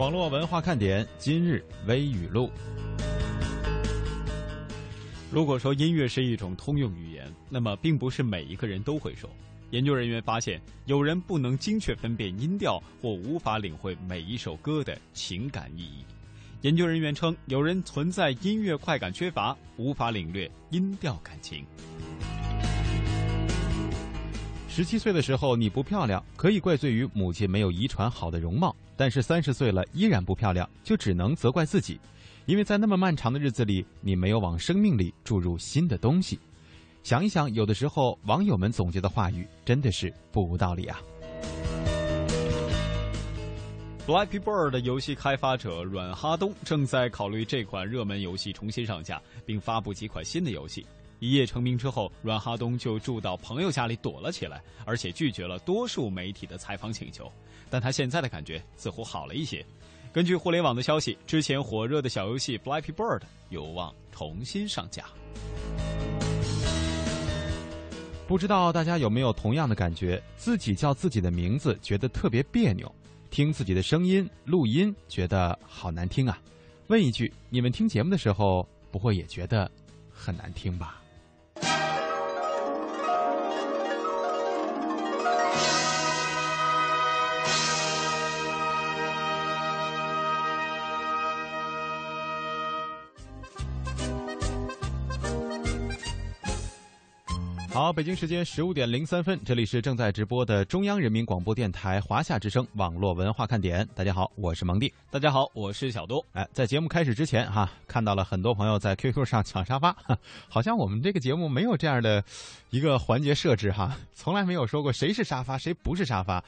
网络文化看点今日微语录。如果说音乐是一种通用语言，那么并不是每一个人都会说。研究人员发现，有人不能精确分辨音调，或无法领会每一首歌的情感意义。研究人员称，有人存在音乐快感缺乏，无法领略音调感情。十七岁的时候你不漂亮，可以怪罪于母亲没有遗传好的容貌；但是三十岁了依然不漂亮，就只能责怪自己，因为在那么漫长的日子里，你没有往生命里注入新的东西。想一想，有的时候网友们总结的话语真的是不无道理啊。Flappy Bird 游戏开发者阮哈东正在考虑这款热门游戏重新上架，并发布几款新的游戏。一夜成名之后，阮哈东就住到朋友家里躲了起来，而且拒绝了多数媒体的采访请求。但他现在的感觉似乎好了一些。根据互联网的消息，之前火热的小游戏《Flappy Bird》有望重新上架。不知道大家有没有同样的感觉？自己叫自己的名字觉得特别别扭，听自己的声音录音觉得好难听啊！问一句，你们听节目的时候不会也觉得很难听吧？好，北京时间十五点零三分，这里是正在直播的中央人民广播电台华夏之声网络文化看点。大家好，我是蒙蒂。大家好，我是小东。哎，在节目开始之前哈，看到了很多朋友在 QQ 上抢沙发，好像我们这个节目没有这样的一个环节设置哈，从来没有说过谁是沙发，谁不是沙发。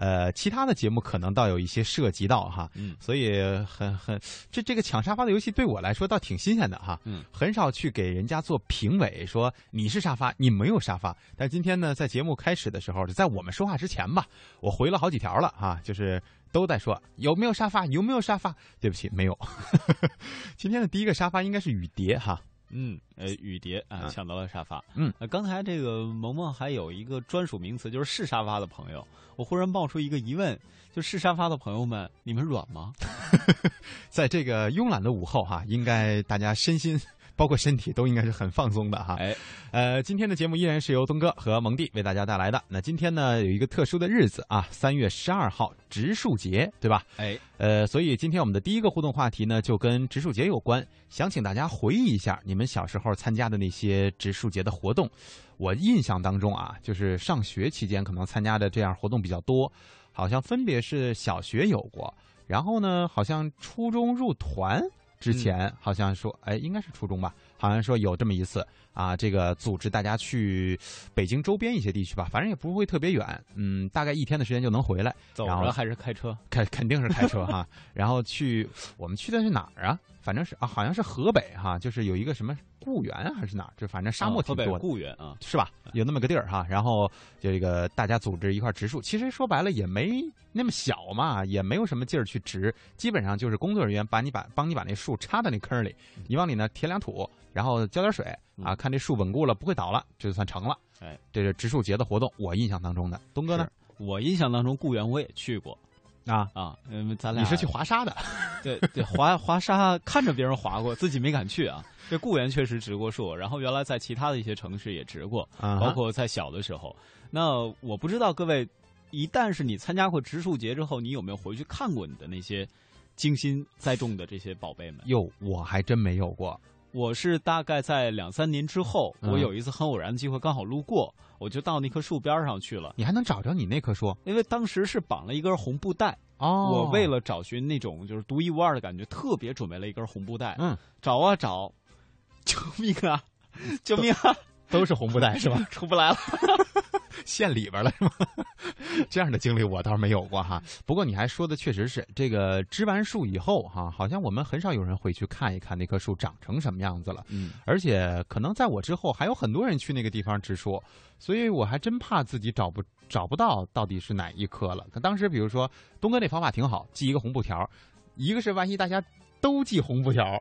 呃，其他的节目可能倒有一些涉及到哈，嗯，所以很很这这个抢沙发的游戏对我来说倒挺新鲜的哈，嗯，很少去给人家做评委，说你是沙发，你没有沙发。但今天呢，在节目开始的时候，在我们说话之前吧，我回了好几条了哈，就是都在说有没有沙发，有没有沙发？对不起，没有。今天的第一个沙发应该是雨蝶哈。嗯，呃，雨蝶啊，抢到了沙发。嗯，刚才这个萌萌还有一个专属名词，就是是沙发的朋友。我忽然冒出一个疑问，就是沙发的朋友们，你们软吗？在这个慵懒的午后哈，应该大家身心。包括身体都应该是很放松的哈，哎，呃，今天的节目依然是由东哥和蒙蒂为大家带来的。那今天呢，有一个特殊的日子啊，三月十二号植树节，对吧？哎，呃，所以今天我们的第一个互动话题呢，就跟植树节有关，想请大家回忆一下你们小时候参加的那些植树节的活动。我印象当中啊，就是上学期间可能参加的这样活动比较多，好像分别是小学有过，然后呢，好像初中入团。之前好像说，哎，应该是初中吧，好像说有这么一次啊，这个组织大家去北京周边一些地区吧，反正也不会特别远，嗯，大概一天的时间就能回来。走着还是开车？开肯定是开车哈。然后去，我们去的是哪儿啊？反正是啊，好像是河北哈，就是有一个什么固原还是哪儿，就反正沙漠挺多的。固原啊，是吧？有那么个地儿哈。然后这个大家组织一块植树，其实说白了也没那么小嘛，也没有什么劲儿去植，基本上就是工作人员把你把帮你把那树插到那坑里，你往里呢填两土，然后浇点水啊，看这树稳固了不会倒了，这就算成了。哎，这是植树节的活动，我印象当中的。东哥呢？我印象当中固原我也去过。啊啊，嗯，咱俩你是去滑沙的，对对，滑滑沙看着别人滑过，自己没敢去啊。这固原确实植过树，然后原来在其他的一些城市也植过，包括在小的时候。那我不知道各位，一旦是你参加过植树节之后，你有没有回去看过你的那些精心栽种的这些宝贝们？哟，我还真没有过。我是大概在两三年之后，我有一次很偶然的机会，刚好路过，我就到那棵树边上去了。你还能找着你那棵树？因为当时是绑了一根红布带。哦。我为了找寻那种就是独一无二的感觉，特别准备了一根红布带。嗯。找啊找，救命啊！救命啊！都是红布袋是吧？出不来了。陷里边了是吗？这样的经历我倒是没有过哈。不过你还说的确实是，这个植完树以后哈，好像我们很少有人会去看一看那棵树长成什么样子了。嗯，而且可能在我之后还有很多人去那个地方植树，所以我还真怕自己找不找不到到底是哪一棵了。可当时比如说东哥那方法挺好，系一个红布条，一个是万一大家都系红布条。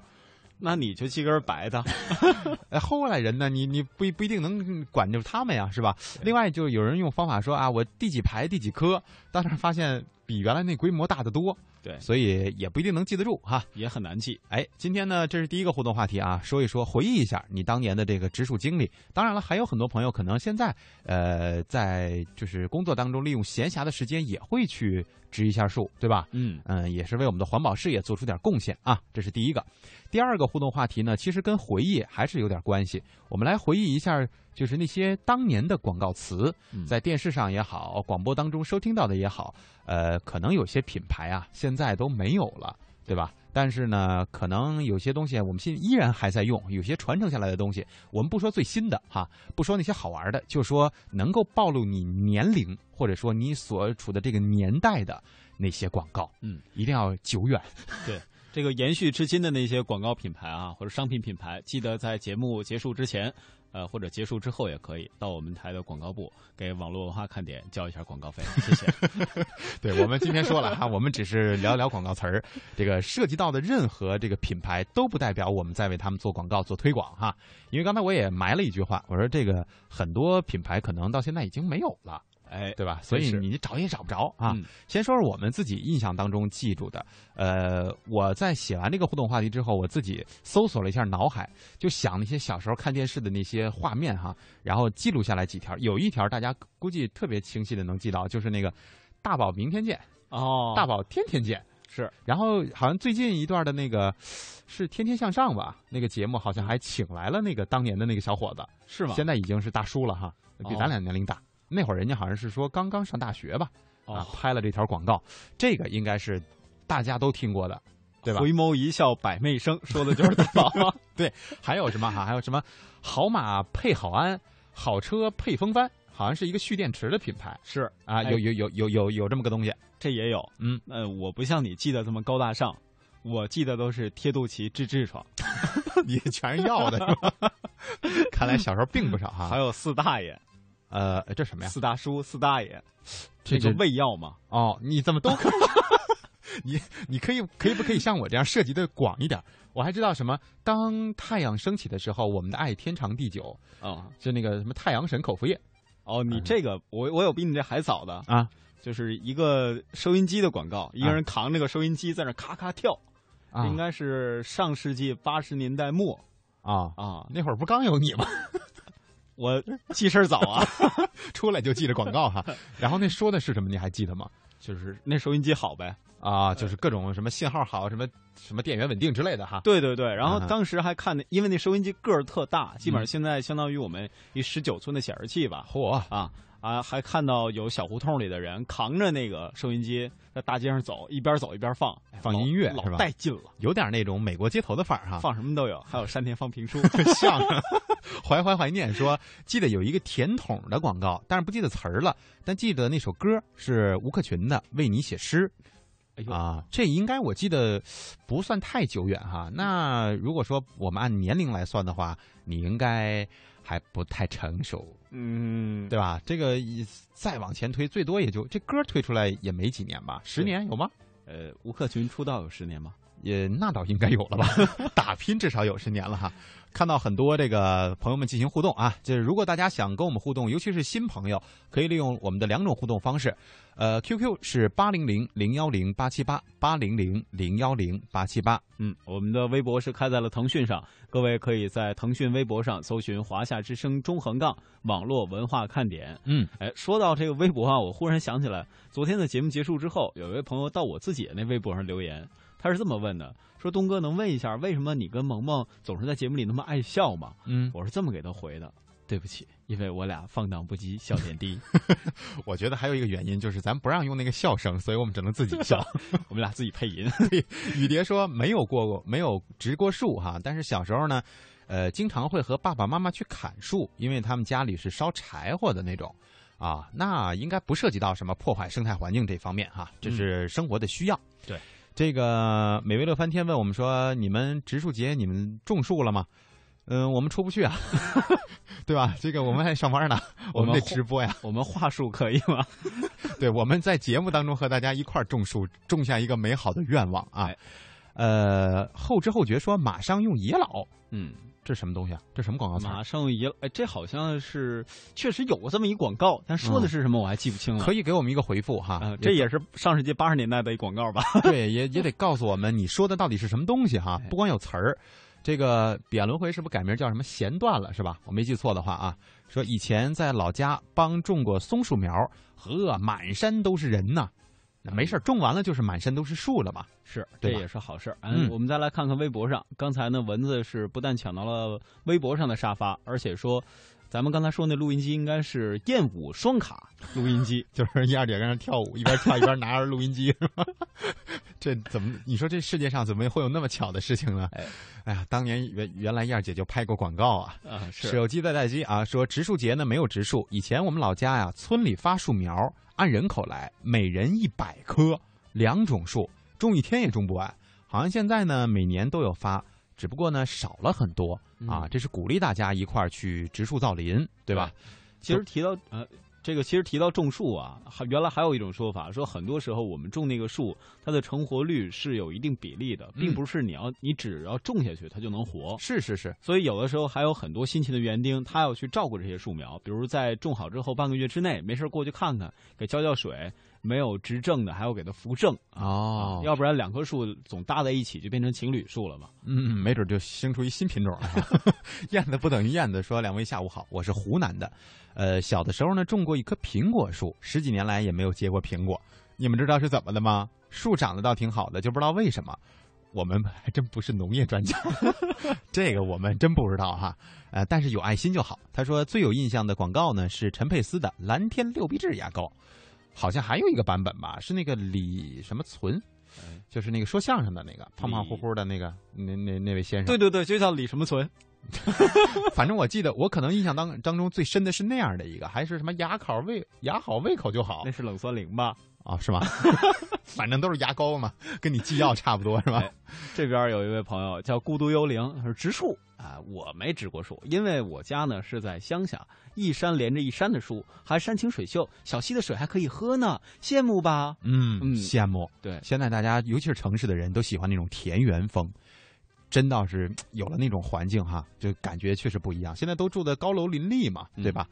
那你就系根白的，后来人呢？你你不不一定能管住他们呀，是吧？另外，就有人用方法说啊，我第几排第几棵，当时发现比原来那规模大得多对，所以也不一定能记得住哈，也很难记。哎，今天呢，这是第一个互动话题啊，说一说，回忆一下你当年的这个植树经历。当然了，还有很多朋友可能现在呃在就是工作当中利用闲暇的时间也会去植一下树，对吧？嗯嗯，也是为我们的环保事业做出点贡献啊，这是第一个。第二个互动话题呢，其实跟回忆还是有点关系。我们来回忆一下，就是那些当年的广告词，在电视上也好，广播当中收听到的也好。呃，可能有些品牌啊，现在都没有了，对吧？但是呢，可能有些东西我们现依然还在用，有些传承下来的东西，我们不说最新的哈，不说那些好玩的，就说能够暴露你年龄或者说你所处的这个年代的那些广告，嗯，一定要久远。对，这个延续至今的那些广告品牌啊，或者商品品牌，记得在节目结束之前。呃，或者结束之后也可以到我们台的广告部给网络文化看点交一下广告费，谢谢。对我们今天说了哈，我们只是聊聊广告词儿，这个涉及到的任何这个品牌都不代表我们在为他们做广告做推广哈。因为刚才我也埋了一句话，我说这个很多品牌可能到现在已经没有了。哎，对吧？所以你找也找不着啊。先说说我们自己印象当中记住的。呃，我在写完这个互动话题之后，我自己搜索了一下脑海，就想那些小时候看电视的那些画面哈，然后记录下来几条。有一条大家估计特别清晰的能记到，就是那个“大宝明天见”哦，“大宝天天见”是。然后好像最近一段的那个是《天天向上》吧？那个节目好像还请来了那个当年的那个小伙子，是吗？现在已经是大叔了哈，比咱俩年龄大。那会儿人家好像是说刚刚上大学吧，啊，拍了这条广告，这个应该是大家都听过的，对吧？回眸一笑百媚生，说的就是大宝。对，还有什么哈？还有什么好马配好鞍，好车配风帆，好像是一个蓄电池的品牌。是啊，有有有有有有这么个东西，这也有。嗯，呃，我不像你记得这么高大上，我记得都是贴肚脐治痔疮，你全是要的，是吧？看来小时候并不少哈。还有四大爷。呃，这什么呀？四大叔、四大爷，这个胃药嘛？哦，你怎么都 可以？你你可以可以不可以像我这样涉及的广一点？我还知道什么？当太阳升起的时候，我们的爱天长地久啊，就那个什么太阳神口服液。哦，你这个我我有比你这还早的啊，就是一个收音机的广告，一个人扛着个收音机在那咔咔跳，应该是上世纪八十年代末啊啊，那会儿不刚有你吗？我记事儿早啊，出来就记着广告哈。然后那说的是什么？你还记得吗？就是那收音机好呗啊，就是各种什么信号好，什么什么电源稳定之类的哈。对对对，然后当时还看那，因为那收音机个儿特大，基本上现在相当于我们一十九寸的显示器吧。嚯啊！啊，还看到有小胡同里的人扛着那个收音机在大街上走，一边走一边放放音乐，老带劲了，有点那种美国街头的范儿哈。放什么都有，还有山田放评书、相声，怀怀怀念说，记得有一个甜筒的广告，但是不记得词儿了，但记得那首歌是吴克群的《为你写诗》。啊，这应该我记得不算太久远哈。那如果说我们按年龄来算的话，你应该还不太成熟。嗯，对吧？这个再往前推，最多也就这歌推出来也没几年吧，十年有吗？呃，吴克群出道有十年吗？也那倒应该有了吧，打拼至少有十年了哈。看到很多这个朋友们进行互动啊，就是如果大家想跟我们互动，尤其是新朋友，可以利用我们的两种互动方式。呃，QQ 是八零零零幺零八七八八零零零幺零八七八。嗯，我们的微博是开在了腾讯上，各位可以在腾讯微博上搜寻“华夏之声中横杠网络文化看点”。嗯，哎，说到这个微博啊，我忽然想起来，昨天的节目结束之后，有一位朋友到我自己的那微博上留言，他是这么问的：说东哥能问一下，为什么你跟萌萌总是在节目里那么爱笑吗？嗯，我是这么给他回的。对不起，因为我俩放荡不羁，笑点低。我觉得还有一个原因就是咱不让用那个笑声，所以我们只能自己笑。我们俩自己配音。雨蝶说没有过过，没有植过树哈，但是小时候呢，呃，经常会和爸爸妈妈去砍树，因为他们家里是烧柴火的那种啊。那应该不涉及到什么破坏生态环境这方面哈，这是生活的需要。对，这个美味乐翻天问我们说，你们植树节你们种树了吗？嗯，我们出不去啊，对吧？这个我们还上班呢，我们得直播呀。我们话术可以吗？对，我们在节目当中和大家一块儿种树，种下一个美好的愿望啊。呃，后知后觉说马上用野老，嗯，这什么东西啊？这什么广告词？马上一哎，这好像是确实有过这么一广告，但说的是什么我还记不清了。可以给我们一个回复哈？这也是上世纪八十年代的一广告吧？对，也也得告诉我们你说的到底是什么东西哈？不光有词儿，这个彼岸轮回是不是改名叫什么弦断了是吧？我没记错的话啊，说以前在老家帮种过松树苗，呵，满山都是人呐。没事种完了就是满山都是树了嘛，是，这也是好事嗯，我们再来看看微博上，刚才呢蚊子是不但抢到了微博上的沙发，而且说，咱们刚才说那录音机应该是燕舞双卡录音机，就是燕儿姐在那跳舞，一边跳一边拿着录音机。这怎么？你说这世界上怎么会有那么巧的事情呢？哎，哎呀，当年原原来燕儿姐就拍过广告啊，啊，是手机在待机啊，说植树节呢没有植树，以前我们老家呀村里发树苗。按人口来，每人一百棵，两种树，种一天也种不完。好像现在呢，每年都有发，只不过呢少了很多啊。这是鼓励大家一块儿去植树造林，对吧？其实提到呃。这个其实提到种树啊，还原来还有一种说法，说很多时候我们种那个树，它的成活率是有一定比例的，并不是你要你只要种下去它就能活。是是是，所以有的时候还有很多辛勤的园丁，他要去照顾这些树苗，比如在种好之后半个月之内，没事过去看看，给浇浇水。没有执政的，还要给它扶正哦，要不然两棵树总搭在一起就变成情侣树了嘛。嗯，没准就生出一新品种了。燕子不等于燕子，说两位下午好，我是湖南的。呃，小的时候呢种过一棵苹果树，十几年来也没有结过苹果。你们知道是怎么的吗？树长得倒挺好的，就不知道为什么。我们还真不是农业专家，这个我们真不知道哈。呃，但是有爱心就好。他说最有印象的广告呢是陈佩斯的蓝天六必治牙膏。好像还有一个版本吧，是那个李什么存，就是那个说相声的那个胖胖乎乎的那个那那那位先生。对对对，就叫李什么存。反正我记得，我可能印象当当中最深的是那样的一个，还是什么牙口胃牙好胃口就好。那是冷酸灵吧？啊，是吗？反正都是牙膏嘛，跟你寄药差不多是吧？这边有一位朋友叫孤独幽灵，他说植树。啊，我没植过树，因为我家呢是在乡下，一山连着一山的树，还山清水秀，小溪的水还可以喝呢，羡慕吧？嗯嗯，羡慕。对，现在大家尤其是城市的人都喜欢那种田园风，真倒是有了那种环境哈，就感觉确实不一样。现在都住的高楼林立嘛，对吧？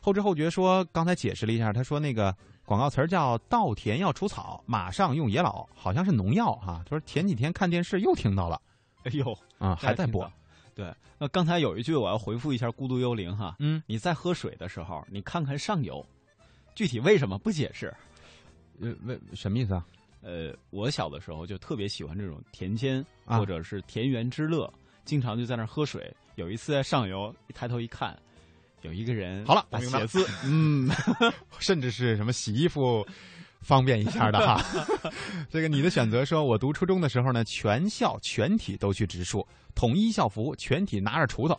后知后觉说，刚才解释了一下，他说那个广告词儿叫“稻田要除草，马上用野老”，好像是农药哈。他说前几天看电视又听到了，哎呦啊，还在播。对，那刚才有一句我要回复一下孤独幽灵哈，嗯，你在喝水的时候，你看看上游，具体为什么不解释？呃，为什么意思啊？呃，我小的时候就特别喜欢这种田间或者是田园之乐，经常就在那儿喝水。有一次在上游，一抬头一看，有一个人好了，把写字，嗯，甚至是什么洗衣服。方便一下的哈，这个你的选择说，我读初中的时候呢，全校全体都去植树，统一校服，全体拿着锄头。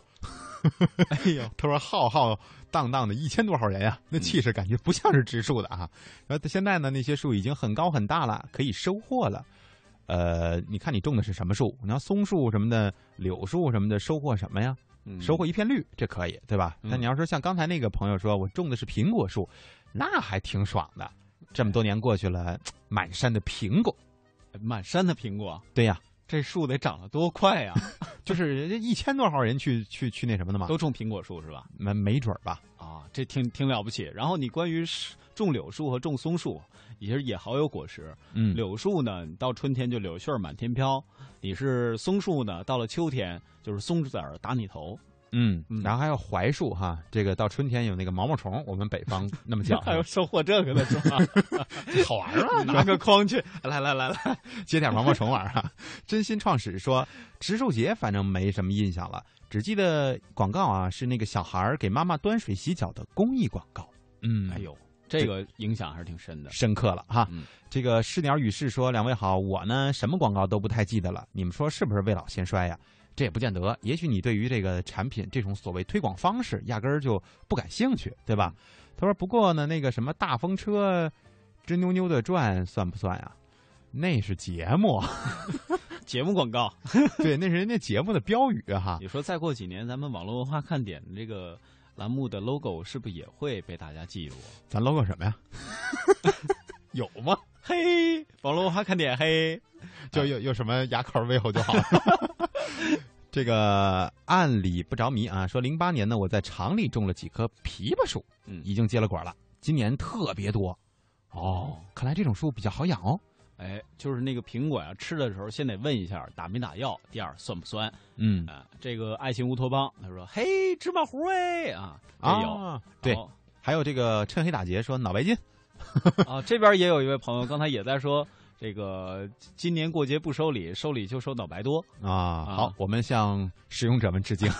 哎呦，他说浩浩荡荡的一千多号人呀，那气势感觉不像是植树的啊。然后现在呢，那些树已经很高很大了，可以收获了。呃，你看你种的是什么树？你要松树什么的，柳树什么的，收获什么呀？收获一片绿，这可以对吧？那你要说像刚才那个朋友说，我种的是苹果树，那还挺爽的。这么多年过去了，满山的苹果，满山的苹果，对呀，这树得长得多快呀！就是人家一千多号人去去去那什么的嘛，都种苹果树是吧？没没准儿吧？啊，这挺挺了不起。然后你关于种柳树和种松树，其实也好有果实。嗯，柳树呢，到春天就柳絮满天飘；你是松树呢，到了秋天就是松子儿打你头。嗯，然后还有槐树哈，这个到春天有那个毛毛虫，我们北方那么讲，还有收获这个的是吧？好玩啊，拿个筐去，来来来来，接点毛毛虫玩哈。真心创始说植树节，反正没什么印象了，只记得广告啊，是那个小孩给妈妈端水洗脚的公益广告。嗯，哎呦，这个影响还是挺深的，深刻了哈。这个是鸟与世说，两位好，我呢什么广告都不太记得了，你们说是不是未老先衰呀？这也不见得，也许你对于这个产品这种所谓推广方式压根儿就不感兴趣，对吧？他说：“不过呢，那个什么大风车吱扭扭的转算不算呀？那是节目，节目广告，对，那是人家节目的标语哈。你说再过几年，咱们网络文化看点这个栏目的 logo 是不是也会被大家记住？咱 logo 什么呀？有吗？嘿，网络文化看点嘿，就有有什么牙口胃口就好了。这个按理不着迷啊，说零八年呢，我在厂里种了几棵枇杷树，嗯，已经结了果了，今年特别多。哦，看来这种树比较好养哦。哎，就是那个苹果呀，吃的时候先得问一下打没打药，第二酸不酸。嗯啊，这个爱情乌托邦他说：“嘿，芝麻糊哎啊，有对，还有这个趁黑打劫说脑白金啊，这边也有一位朋友刚才也在说。”这个今年过节不收礼，收礼就收脑白多啊！好，我们向使用者们致敬。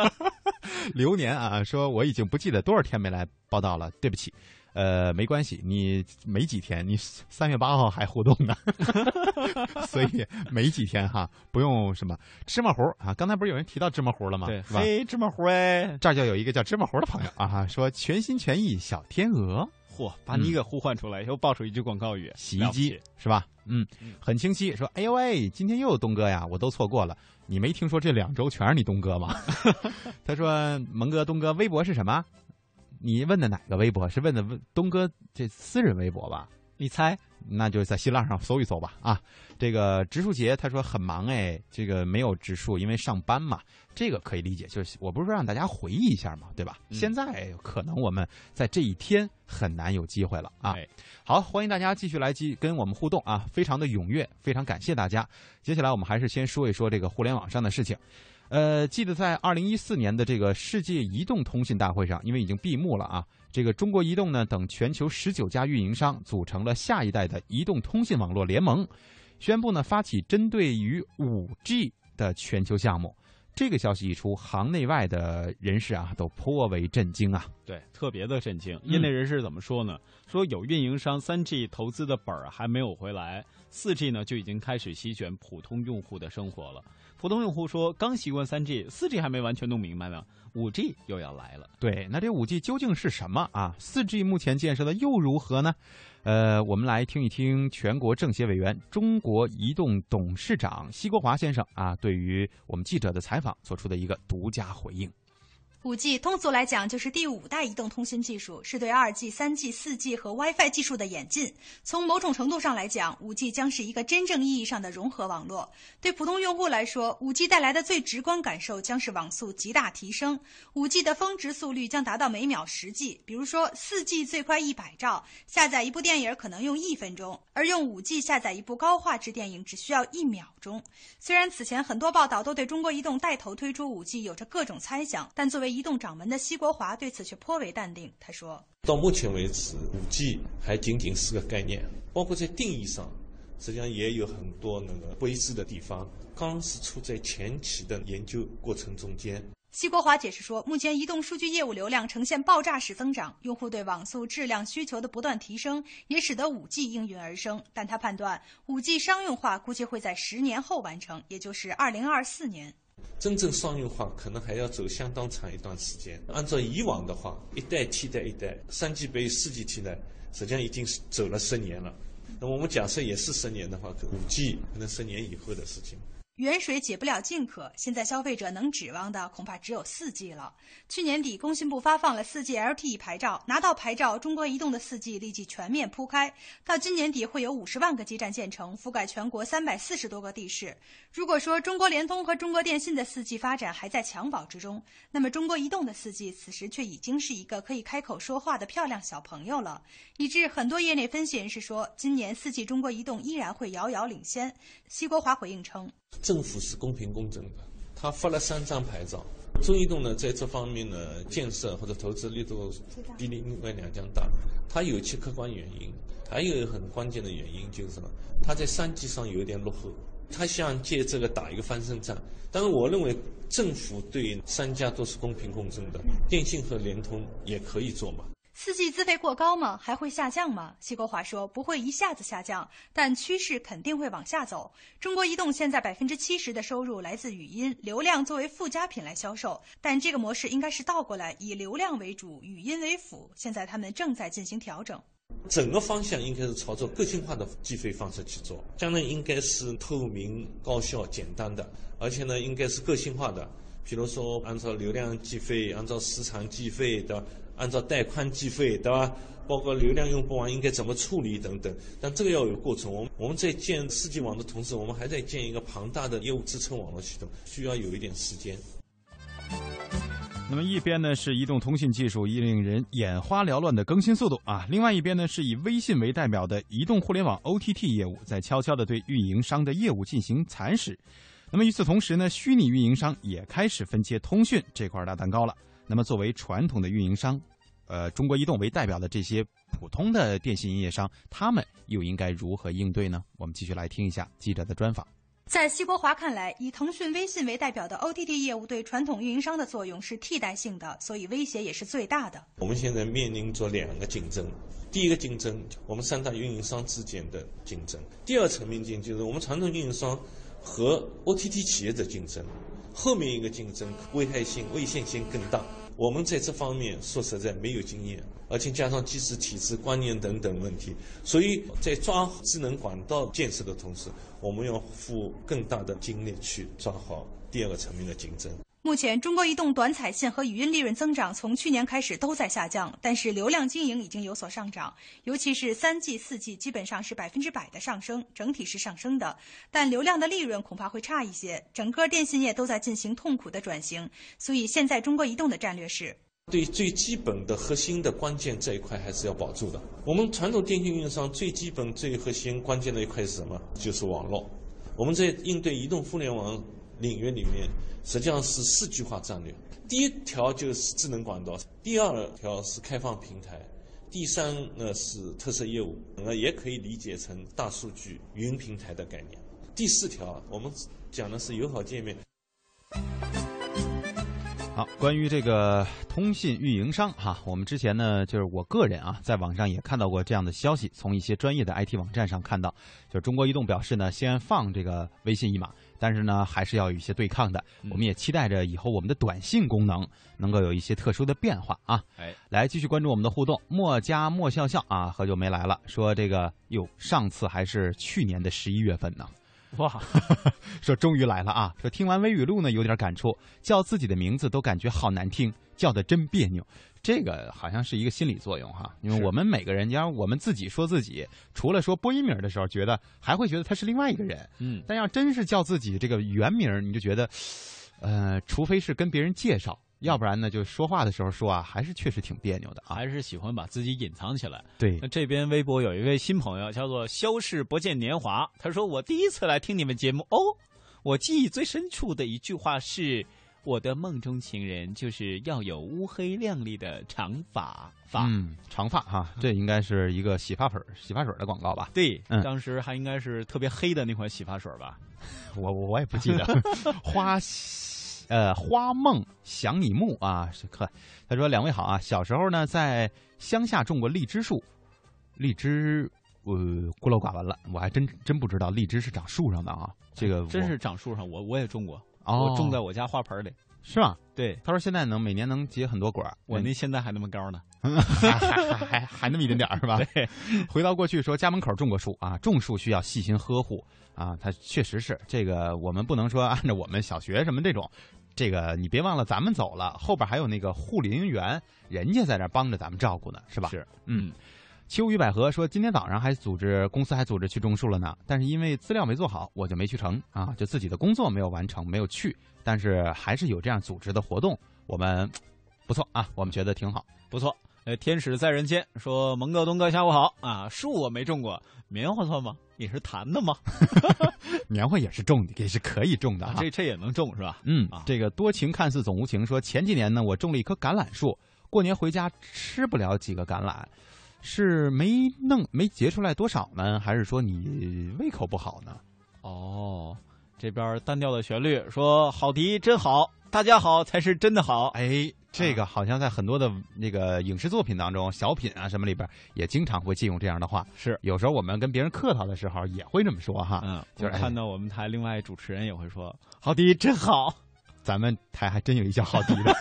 流年啊，说我已经不记得多少天没来报道了，对不起。呃，没关系，你没几天，你三月八号还互动呢，所以没几天哈，不用什么芝麻糊啊。刚才不是有人提到芝麻糊了吗？对，嘿，芝麻糊哎，这儿就有一个叫芝麻糊的朋友啊，说全心全意小天鹅。嚯，把你给呼唤出来，又爆出一句广告语：洗衣机是吧？嗯，很清晰。说，哎呦喂，今天又有东哥呀，我都错过了。你没听说这两周全是你东哥吗？他说，蒙哥、东哥，微博是什么？你问的哪个微博？是问的东哥这私人微博吧？你猜？那就在新浪上搜一搜吧。啊，这个植树节他说很忙哎，这个没有植树，因为上班嘛，这个可以理解。就是我不是说让大家回忆一下嘛，对吧？现在可能我们在这一天很难有机会了啊。好，欢迎大家继续来继跟我们互动啊，非常的踊跃，非常感谢大家。接下来我们还是先说一说这个互联网上的事情。呃，记得在二零一四年的这个世界移动通信大会上，因为已经闭幕了啊。这个中国移动呢等全球十九家运营商组成了下一代的移动通信网络联盟，宣布呢发起针对于五 G 的全球项目。这个消息一出，行内外的人士啊都颇为震惊啊。对，特别的震惊。业内人士怎么说呢？说有运营商三 G 投资的本儿还没有回来，四 G 呢就已经开始席卷普通用户的生活了。普通用户说刚习惯三 G，四 G 还没完全弄明白呢。五 G 又要来了，对，那这五 G 究竟是什么啊？四 G 目前建设的又如何呢？呃，我们来听一听全国政协委员、中国移动董事长奚国华先生啊，对于我们记者的采访做出的一个独家回应。五 G 通俗来讲就是第五代移动通信技术，是对二 G、三 G、四 G 和 WiFi 技术的演进。从某种程度上来讲，五 G 将是一个真正意义上的融合网络。对普通用户来说，五 G 带来的最直观感受将是网速极大提升。五 G 的峰值速率将达到每秒十 G，比如说四 G 最快一百兆，下载一部电影可能用一分钟，而用五 G 下载一部高画质电影只需要一秒钟。虽然此前很多报道都对中国移动带头推出五 G 有着各种猜想，但作为移动掌门的奚国华对此却颇为淡定。他说：“到目前为止，五 G 还仅仅是个概念，包括在定义上，实际上也有很多那个不一致的地方，刚是处在前期的研究过程中间。”奚国华解释说，目前移动数据业务流量呈现爆炸式增长，用户对网速、质量需求的不断提升，也使得五 G 应运而生。但他判断，五 G 商用化估计会在十年后完成，也就是二零二四年。真正商用化可能还要走相当长一段时间。按照以往的话，一代替代一代，三 G 被四 G 替代，实际上已经是走了十年了。那么我们假设也是十年的话，五 G 可能十年以后的事情。远水解不了近渴，现在消费者能指望的恐怕只有四 G 了。去年底，工信部发放了四 G LTE 牌照，拿到牌照，中国移动的四 G 立即全面铺开。到今年底，会有五十万个基站建成，覆盖全国三百四十多个地市。如果说中国联通和中国电信的四 G 发展还在襁褓之中，那么中国移动的四 G 此时却已经是一个可以开口说话的漂亮小朋友了。以致很多业内分析人士说，今年四 G 中国移动依然会遥遥领先。奚国华回应称。政府是公平公正的，他发了三张牌照。中移动呢，在这方面呢，建设或者投资力度比另外两家大。它有其客观原因，还有很关键的原因就是什么？它在三 G 上有点落后，它想借这个打一个翻身仗。但是我认为政府对三家都是公平公正的，电信和联通也可以做嘛。四 G 资费过高吗？还会下降吗？奚国华说不会一下子下降，但趋势肯定会往下走。中国移动现在百分之七十的收入来自语音流量，作为附加品来销售，但这个模式应该是倒过来，以流量为主，语音为辅。现在他们正在进行调整。整个方向应该是朝着个性化的计费方式去做，将来应该是透明、高效、简单的，而且呢，应该是个性化的。比如说按照流量计费，按照时长计费的，按照带宽计费，对吧？包括流量用不完应该怎么处理等等。但这个要有过程。我们我们在建四 G 网的同时，我们还在建一个庞大的业务支撑网络系统，需要有一点时间。那么一边呢是移动通信技术令人眼花缭乱的更新速度啊，另外一边呢是以微信为代表的移动互联网 OTT 业务在悄悄地对运营商的业务进行蚕食。那么与此同时呢，虚拟运营商也开始分切通讯这块大蛋糕了。那么作为传统的运营商，呃，中国移动为代表的这些普通的电信营业商，他们又应该如何应对呢？我们继续来听一下记者的专访。在西国华看来，以腾讯、微信为代表的 OTT 业务对传统运营商的作用是替代性的，所以威胁也是最大的。我们现在面临着两个竞争：第一个竞争，我们三大运营商之间的竞争；第二层面竞争，就是我们传统运营商和 OTT 企业的竞争。后面一个竞争危害性、危险性更大。我们在这方面说实在没有经验，而且加上机制、体制、观念等等问题，所以在抓智能管道建设的同时。我们要付更大的精力去抓好第二个层面的竞争。目前，中国移动短彩信和语音利润增长从去年开始都在下降，但是流量经营已经有所上涨，尤其是三 G、四 G 基本上是百分之百的上升，整体是上升的。但流量的利润恐怕会差一些，整个电信业都在进行痛苦的转型。所以，现在中国移动的战略是。对最基本的核心的关键这一块还是要保住的。我们传统电信运营商最基本、最核心、关键的一块是什么？就是网络。我们在应对移动互联网领域里面，实际上是四句话战略。第一条就是智能管道，第二条是开放平台，第三呢是特色业务，那也可以理解成大数据、云平台的概念。第四条，我们讲的是友好界面。好，关于这个通信运营商哈，我们之前呢，就是我个人啊，在网上也看到过这样的消息，从一些专业的 IT 网站上看到，就是中国移动表示呢，先放这个微信一马，但是呢，还是要有一些对抗的。我们也期待着以后我们的短信功能能够有一些特殊的变化啊。哎，来继续关注我们的互动，莫家莫笑笑啊，好久没来了，说这个哟，上次还是去年的十一月份呢。哇，说终于来了啊！说听完微语录呢，有点感触，叫自己的名字都感觉好难听，叫的真别扭。这个好像是一个心理作用哈，因为我们每个人，要我们自己说自己，除了说播音名的时候，觉得还会觉得他是另外一个人，嗯，但要真是叫自己这个原名，你就觉得，呃，除非是跟别人介绍。要不然呢，就说话的时候说啊，还是确实挺别扭的啊，还是喜欢把自己隐藏起来。对，那这边微博有一位新朋友叫做“消逝不见年华”，他说：“我第一次来听你们节目哦，我记忆最深处的一句话是，我的梦中情人就是要有乌黑亮丽的长发发，嗯，长发哈，这应该是一个洗发粉洗发水的广告吧？对，当时还应该是特别黑的那款洗发水吧？我我我也不记得，花。”呃，花梦想你木啊，是可。他说：“两位好啊，小时候呢在乡下种过荔枝树，荔枝呃孤陋寡闻了，我还真真不知道荔枝是长树上的啊。这个 真是长树上，我我也种过，我种在我家花盆里，是吧？对，他说现在能每年能结很多果我那现在还那么高呢，还还 还那么一点点是吧？对，回到过去说家门口种过树啊，种树需要细心呵护啊，它确实是这个，我们不能说按照我们小学什么这种。”这个你别忘了，咱们走了，后边还有那个护林员，人家在那帮着咱们照顾呢，是吧？是，嗯。秋雨百合说，今天早上还组织公司还组织去种树了呢，但是因为资料没做好，我就没去成啊，就自己的工作没有完成，没有去。但是还是有这样组织的活动，我们 不错啊，我们觉得挺好，不错。呃，天使在人间说，蒙哥东哥下午好啊，树我没种过，棉花算吗？也是弹的吗？棉花也是种的，也是可以种的。这这也能种是吧？嗯，这个多情看似总无情。说前几年呢，我种了一棵橄榄树，过年回家吃不了几个橄榄，是没弄没结出来多少呢？还是说你胃口不好呢？哦，这边单调的旋律说好迪真好，大家好才是真的好。哎。这个好像在很多的那个影视作品当中，小品啊什么里边，也经常会借用这样的话。是，有时候我们跟别人客套的时候也会这么说哈。嗯，就是看到我们台另外主持人也会说：“好迪真好。”咱们台还真有一叫好迪的。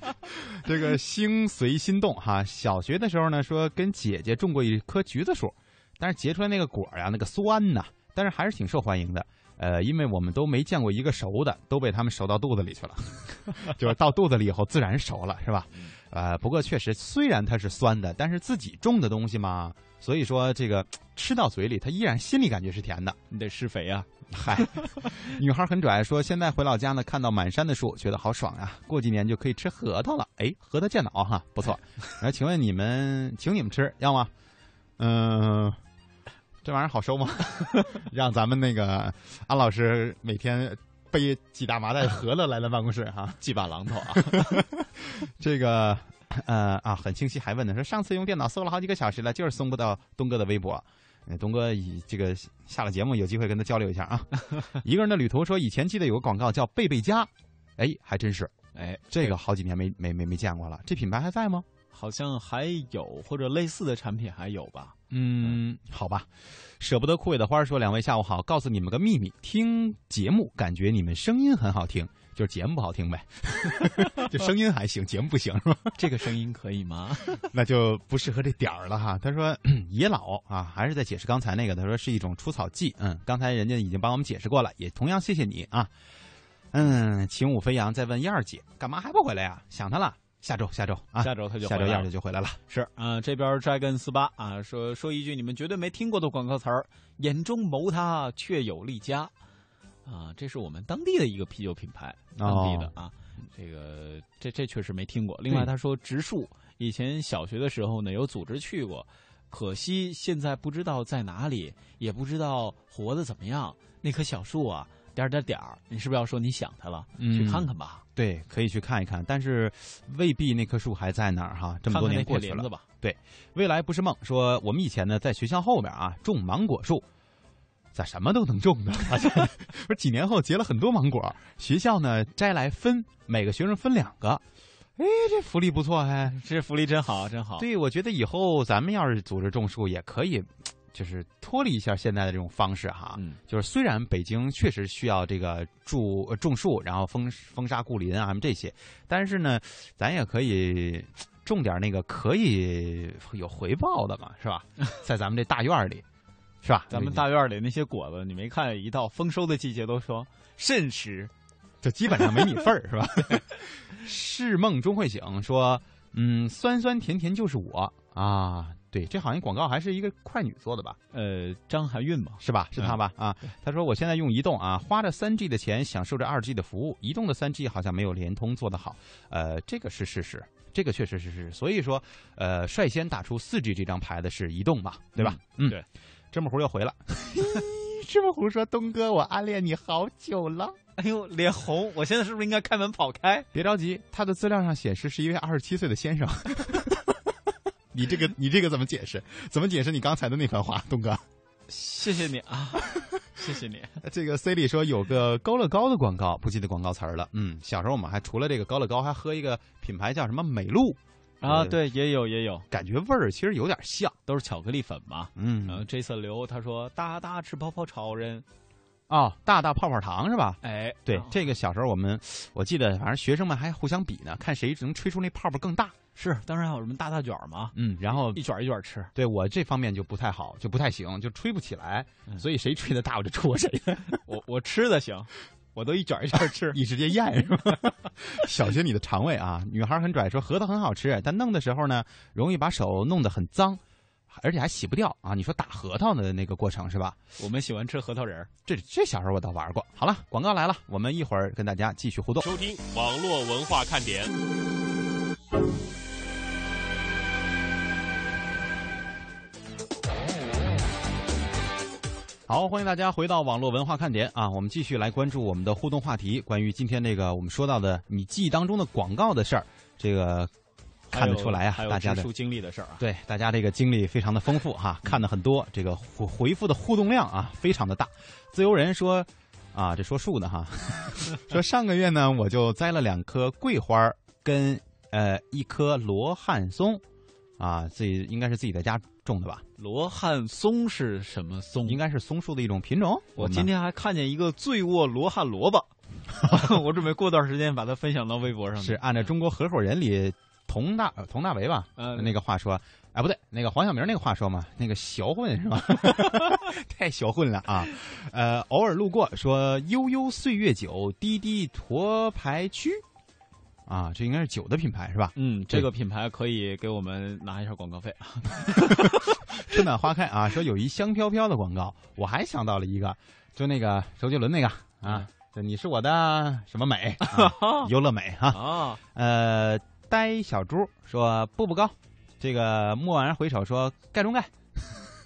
这个心随心动哈。小学的时候呢，说跟姐姐种过一棵橘子树，但是结出来那个果呀，那个酸呐，但是还是挺受欢迎的。呃，因为我们都没见过一个熟的，都被他们熟到肚子里去了，就是到肚子里以后自然熟了，是吧？呃，不过确实，虽然它是酸的，但是自己种的东西嘛，所以说这个吃到嘴里，它依然心里感觉是甜的。你得施肥啊！嗨，女孩很拽，说现在回老家呢，看到满山的树，觉得好爽呀！过几年就可以吃核桃了。哎，核桃健脑哈，不错。那请问你们，请你们吃要吗？嗯，这玩意儿好收吗？让咱们那个安老师每天。背几大麻袋盒子来了办公室哈，几把榔头啊！这个呃啊，很清晰，还问呢，说上次用电脑搜了好几个小时了，就是搜不到东哥的微博。东哥以这个下了节目，有机会跟他交流一下啊。一个人的旅途说，以前记得有个广告叫贝贝佳，哎，还真是，哎，这个好几年没没没没见过了。这品牌还在吗？好像还有，或者类似的产品还有吧？嗯，好吧。舍不得枯萎的花说：“两位下午好，告诉你们个秘密，听节目感觉你们声音很好听，就是节目不好听呗。就声音还行，节目不行是吧？这个声音可以吗？那就不适合这点儿了哈。”他说：“ 野老啊，还是在解释刚才那个。他说是一种除草剂。嗯，刚才人家已经帮我们解释过了，也同样谢谢你啊。嗯，秦舞飞扬在问燕儿姐干嘛还不回来呀？想他了。”下周，下周啊，下周他就下周燕子就回来了。是啊，这边 Dragon 四八啊，说说一句你们绝对没听过的广告词儿：眼中谋他，却有利家。啊，这是我们当地的一个啤酒品牌，当地的啊。这个这这确实没听过。另外他说植树，以前小学的时候呢有组织去过，可惜现在不知道在哪里，也不知道活的怎么样。那棵小树啊。点点点儿，你是不是要说你想他了？去看看吧。对，可以去看一看，但是未必那棵树还在那儿哈。这么多年过去了吧？对，未来不是梦。说我们以前呢，在学校后边啊种芒果树，咋什么都能种呢？不是几年后结了很多芒果，学校呢摘来分，每个学生分两个。哎，这福利不错哎，这福利真好，真好。对，我觉得以后咱们要是组织种树，也可以。就是脱离一下现在的这种方式哈，嗯就是虽然北京确实需要这个种种树，然后封封杀故林啊什么这些，但是呢，咱也可以种点那个可以有回报的嘛，是吧？在咱们这大院里，是吧？咱们大院里那些果子，你没看一到丰收的季节都说甚实，就基本上没你份儿，是吧？是梦终会醒，说嗯，酸酸甜甜就是我啊。对，这好像广告还是一个快女做的吧？呃，张含韵嘛，是吧？是她吧？啊，她说我现在用移动啊，花着三 G 的钱享受着二 G 的服务，移动的三 G 好像没有联通做得好。呃，这个是事实，这个确实是事实。所以说，呃，率先打出四 G 这张牌的是移动嘛，对吧？嗯，对。芝麻糊又回了，芝麻糊说：“东哥，我暗恋你好久了。”哎呦，脸红！我现在是不是应该开门跑开？别着急，他的资料上显示是一位二十七岁的先生。你这个 你这个怎么解释？怎么解释你刚才的那番话，东哥？谢谢你啊，谢谢你。这个 C 里说有个高乐高的广告，不记得广告词儿了。嗯，小时候我们还除了这个高乐高，还喝一个品牌叫什么美露啊？对，也有也有，感觉味儿其实有点像，都是巧克力粉嘛。嗯，然后这次刘他说大大吃泡泡超人，哦，大大泡泡糖是吧？哎，对，这个小时候我们我记得，反正学生们还互相比呢，看谁能吹出那泡泡更大。是，当然还有什么大大卷嘛，嗯，然后一卷一卷吃。对我这方面就不太好，就不太行，就吹不起来。所以谁吹的大，我就戳谁。我我吃的行，我都一卷一卷吃，你直接咽是吧？小心你的肠胃啊！女孩很拽，说核桃很好吃，但弄的时候呢，容易把手弄得很脏，而且还洗不掉啊！你说打核桃的那个过程是吧？我们喜欢吃核桃仁儿这这小时候我倒玩过。好了，广告来了，我们一会儿跟大家继续互动。收听网络文化看点。好，欢迎大家回到网络文化看点啊！我们继续来关注我们的互动话题，关于今天这个我们说到的你记忆当中的广告的事儿，这个看得出来啊，大家的经历的事儿啊，对，大家这个经历非常的丰富哈，看的很多，这个回回复的互动量啊非常的大。自由人说啊，这说树呢哈，说上个月呢我就栽了两棵桂花跟呃一棵罗汉松。啊，自己应该是自己在家种的吧？罗汉松是什么松？应该是松树的一种品种。我今天还看见一个醉卧罗汉萝卜，我准备过段时间把它分享到微博上。是按照中国合伙人里佟大佟大为吧？嗯，那个话说，哎，不对，那个黄晓明那个话说嘛，那个小混是吧？太小混了啊！呃，偶尔路过说悠悠岁月久，滴滴沱牌曲。啊，这应该是酒的品牌是吧？嗯，这个品牌可以给我们拿一下广告费。春暖花开啊，说有一香飘飘的广告，我还想到了一个，就那个周杰伦那个啊，你是我的什么美？优乐美哈。啊，呃，呆小猪说步步高，这个蓦然回首说盖中盖。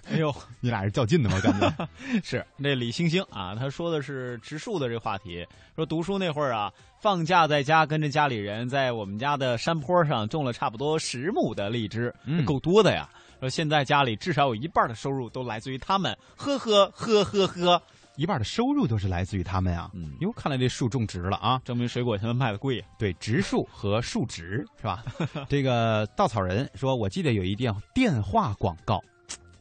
哎呦，你俩是较劲的吗？感觉 是。那李星星啊，他说的是植树的这话题。说读书那会儿啊，放假在家跟着家里人在我们家的山坡上种了差不多十亩的荔枝，够多的呀。说现在家里至少有一半的收入都来自于他们。呵呵呵呵呵，一半的收入都是来自于他们啊。嗯，哟，看来这树种植了啊，证明水果现在卖的贵。对，植树和树植是吧？这个稻草人说，我记得有一电电话广告。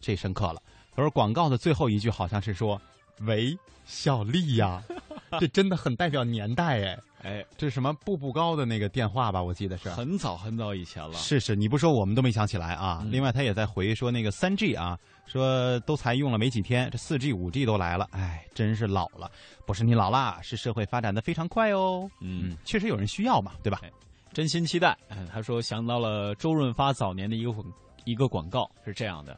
这深刻了。他说广告的最后一句好像是说：“喂，小丽呀。”这真的很代表年代哎哎，这是什么步步高的那个电话吧？我记得是很早很早以前了。是是，你不说我们都没想起来啊。另外他也在回说那个三 G 啊，说都才用了没几天，这四 G 五 G 都来了，哎，真是老了。不是你老啦，是社会发展的非常快哦。嗯，确实有人需要嘛，对吧？真心期待。他说想到了周润发早年的一个一个广告是这样的。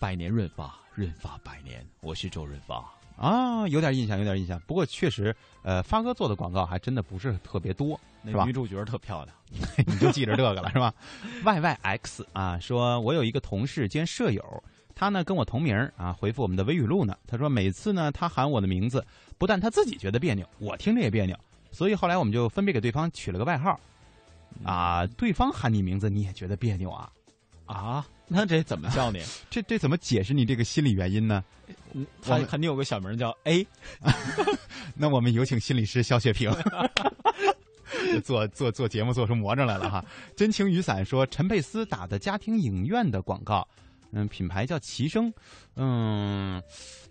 百年润发，润发百年。我是周润发啊，有点印象，有点印象。不过确实，呃，发哥做的广告还真的不是特别多，是吧？女主角特漂亮，你就记着这个了，是吧？Y Y X 啊，说我有一个同事兼舍友，他呢跟我同名啊，回复我们的微语录呢。他说每次呢他喊我的名字，不但他自己觉得别扭，我听着也别扭，所以后来我们就分别给对方取了个外号。啊，对方喊你名字你也觉得别扭啊？啊？那这怎么叫你？这这怎么解释你这个心理原因呢？他肯定有个小名叫 A。那我们有请心理师肖雪萍，做做做节目做出魔怔来了哈。真情雨伞说陈佩斯打的家庭影院的广告，嗯，品牌叫齐声，嗯，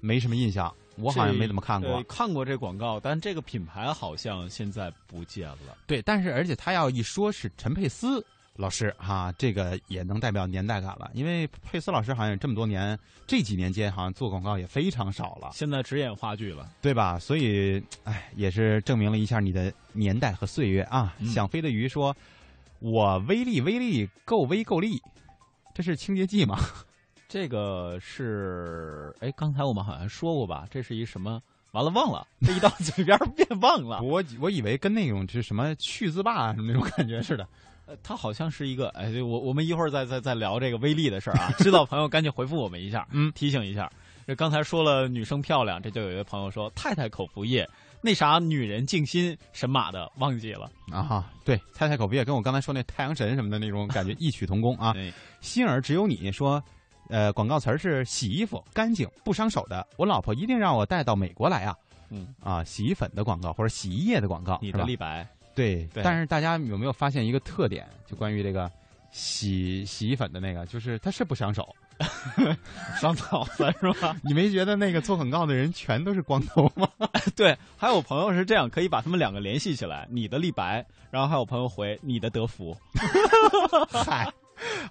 没什么印象，我好像没怎么看过。看过这广告，但这个品牌好像现在不见了。对，但是而且他要一说是陈佩斯。老师哈，这个也能代表年代感了，因为佩斯老师好像这么多年，这几年间好像做广告也非常少了。现在只演话剧了，对吧？所以，哎，也是证明了一下你的年代和岁月啊。想飞的鱼说：“我威力威力够威够力，这是清洁剂吗？”这个是，哎，刚才我们好像说过吧？这是一什么？完了，忘了，这一到嘴边 变忘了。我我以为跟那种是什么去渍霸什么那种感觉似的。它好像是一个，哎，我我们一会儿再再再聊这个威力的事儿啊。知道朋友赶紧回复我们一下，嗯，提醒一下。这刚才说了女生漂亮，这就有一位朋友说太太口服液，那啥女人静心神马的忘记了啊哈。对，太太口服液跟我刚才说那太阳神什么的那种感觉 异曲同工啊。心儿只有你说，呃，广告词儿是洗衣服干净不伤手的，我老婆一定让我带到美国来啊。嗯啊，洗衣粉的广告或者洗衣液的广告，你的立白。对，但是大家有没有发现一个特点？就关于这个洗洗衣粉的那个，就是它是不伤手，伤脑子是吧？你没觉得那个做广告的人全都是光头吗？对，还有朋友是这样，可以把他们两个联系起来，你的立白，然后还有朋友回你的德芙。嗨，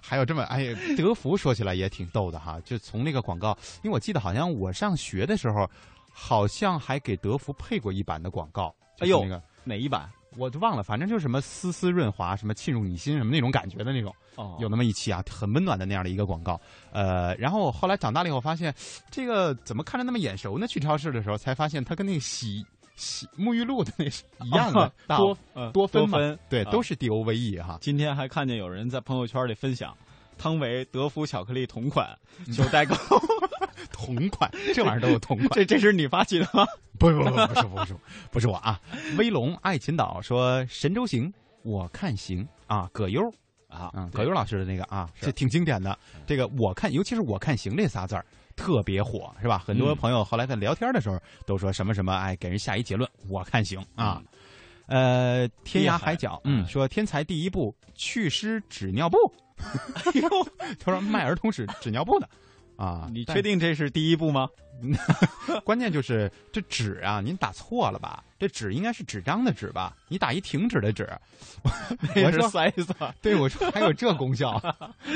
还有这么哎，德芙说起来也挺逗的哈，就从那个广告，因为我记得好像我上学的时候，好像还给德芙配过一版的广告。哎呦，那个哪一版？我就忘了，反正就是什么丝丝润滑，什么沁入你心，什么那种感觉的那种，哦有那么一期啊，很温暖的那样的一个广告。呃，然后后来长大了以后发现，这个怎么看着那么眼熟呢？去超市的时候才发现，它跟那个洗洗沐浴露的那是一样的，多呃多芬嘛，对，都是 D O V E 哈。今天还看见有人在朋友圈里分享。汤唯德芙巧克力同款求代购，同款这玩意儿都有同款，这这是你发起的吗？不不不不是不是不是我啊！威龙爱琴岛说神州行我看行啊，葛优啊，嗯，葛优老师的那个啊，这挺经典的。这个我看，尤其是我看行这仨字儿特别火，是吧？很多朋友后来在聊天的时候都说什么什么，哎，给人下一结论，我看行啊。呃，天涯海角，嗯，说天才第一步祛湿纸尿布。哎呦，他说卖儿童纸纸尿布的，啊。你确定这是第一步吗？关键就是这纸啊，您打错了吧？这纸应该是纸张的纸吧？你打一停止的纸，我说塞子，对我说还有这功效，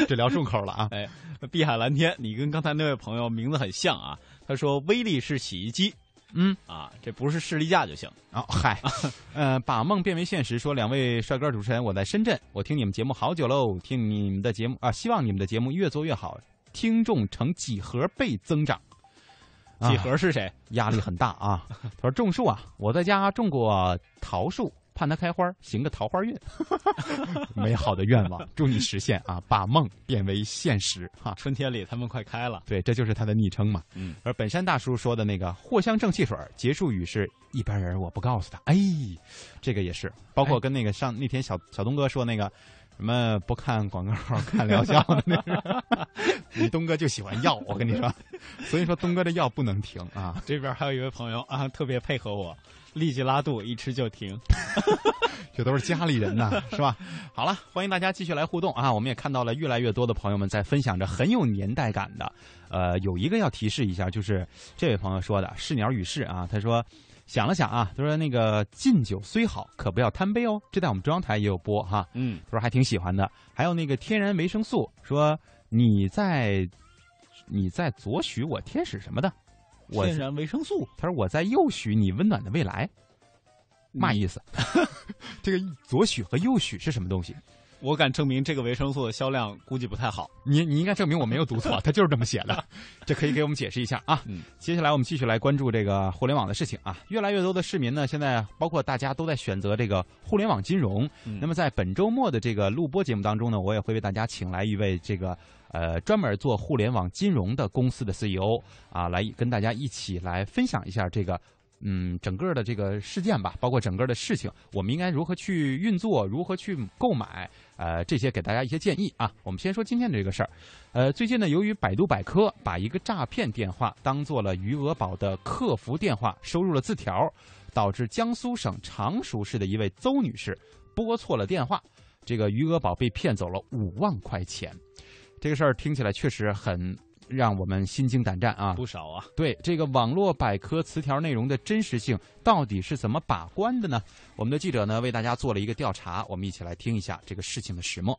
这聊顺口了啊！哎，碧海蓝天，你跟刚才那位朋友名字很像啊。他说威力是洗衣机，嗯啊，这不是士力架就行啊。嗨，呃，把梦变为现实，说两位帅哥主持人，我在深圳，我听你们节目好久喽，听你们的节目啊，希望你们的节目越做越好，听众呈几何倍增长。几何是谁？压力很大啊！他说种树啊，我在家种过桃树，盼它开花，行个桃花运。美好的愿望，祝你实现啊！把梦变为现实哈！春天里他们快开了，对，这就是他的昵称嘛。嗯。而本山大叔说的那个藿香正气水结束语是一般人我不告诉他。哎，这个也是，包括跟那个上那天小小东哥说那个。什么不看广告看疗效的那个？你东哥就喜欢药，我跟你说，所以说东哥的药不能停啊。这边还有一位朋友啊，特别配合我，痢疾拉肚一吃就停，这都是家里人呐，是吧？好了，欢迎大家继续来互动啊！我们也看到了越来越多的朋友们在分享着很有年代感的。呃，有一个要提示一下，就是这位朋友说的“是鸟与世”啊，他说。想了想啊，他说：“那个敬酒虽好，可不要贪杯哦。”这在我们中央台也有播哈。嗯，他说还挺喜欢的。还有那个天然维生素，说你在你在左许我天使什么的。天然维生素，他说我在右许你温暖的未来。嘛意思？这个左许和右许是什么东西？我敢证明，这个维生素的销量估计不太好。你你应该证明我没有读错，他就是这么写的。这可以给我们解释一下啊。嗯，接下来我们继续来关注这个互联网的事情啊。越来越多的市民呢，现在包括大家都在选择这个互联网金融。那么在本周末的这个录播节目当中呢，我也会为大家请来一位这个呃专门做互联网金融的公司的 CEO 啊，来跟大家一起来分享一下这个。嗯，整个的这个事件吧，包括整个的事情，我们应该如何去运作，如何去购买，呃，这些给大家一些建议啊。我们先说今天的这个事儿，呃，最近呢，由于百度百科把一个诈骗电话当做了余额宝的客服电话，收入了字条，导致江苏省常熟市的一位邹女士拨错了电话，这个余额宝被骗走了五万块钱。这个事儿听起来确实很。让我们心惊胆战啊！不少啊。对这个网络百科词条内容的真实性到底是怎么把关的呢？我们的记者呢为大家做了一个调查，我们一起来听一下这个事情的始末。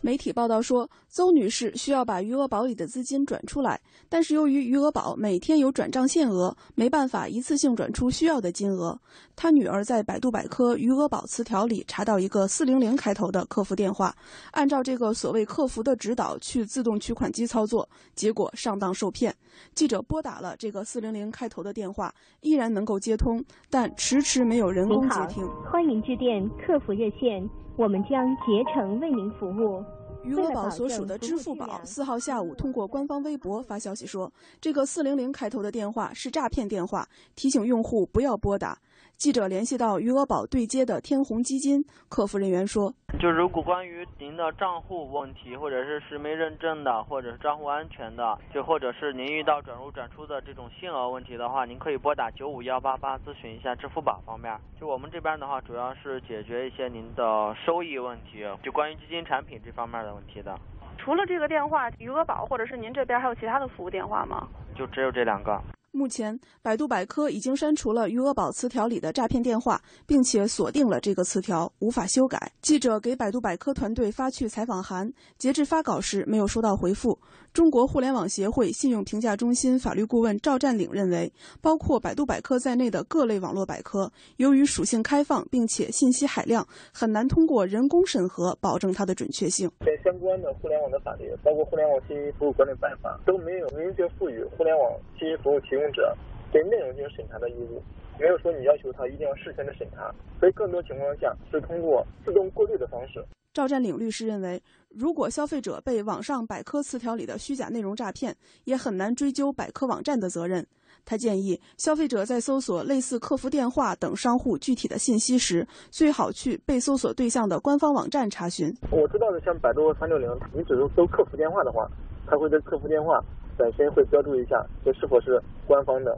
媒体报道说，邹女士需要把余额宝里的资金转出来，但是由于余额宝每天有转账限额，没办法一次性转出需要的金额。她女儿在百度百科余额宝词条里查到一个四零零开头的客服电话，按照这个所谓客服的指导去自动取款机操作，结果上当受骗。记者拨打了这个四零零开头的电话，依然能够接通，但迟迟没有人工接听。欢迎致电客服热线。我们将竭诚为您服务。余额宝所属的支付宝四号下午通过官方微博发消息说，这个四零零开头的电话是诈骗电话，提醒用户不要拨打。记者联系到余额宝对接的天弘基金客服人员说：“就如果关于您的账户问题，或者是实名认证的，或者是账户安全的，就或者是您遇到转入转出的这种限额问题的话，您可以拨打九五幺八八咨询一下支付宝方面。就我们这边的话，主要是解决一些您的收益问题，就关于基金产品这方面的问题的。除了这个电话，余额宝或者是您这边还有其他的服务电话吗？就只有这两个。”目前，百度百科已经删除了余额宝词条里的诈骗电话，并且锁定了这个词条无法修改。记者给百度百科团队发去采访函，截至发稿时没有收到回复。中国互联网协会信用评价中心法律顾问赵占领认为，包括百度百科在内的各类网络百科，由于属性开放并且信息海量，很难通过人工审核保证它的准确性。在相关的互联网的法律，包括《互联网信息服务管理办法》，都没有明确赋予互联网信息服务提供者对内容进行审查的义务，没有说你要求他一定要事先的审查，所以更多情况下是通过自动过滤的方式。赵占领律师认为，如果消费者被网上百科词条里的虚假内容诈骗，也很难追究百科网站的责任。他建议消费者在搜索类似客服电话等商户具体的信息时，最好去被搜索对象的官方网站查询。我知道的，像百度三六零，你只是搜客服电话的话，它会对客服电话本身会标注一下这是否是官方的。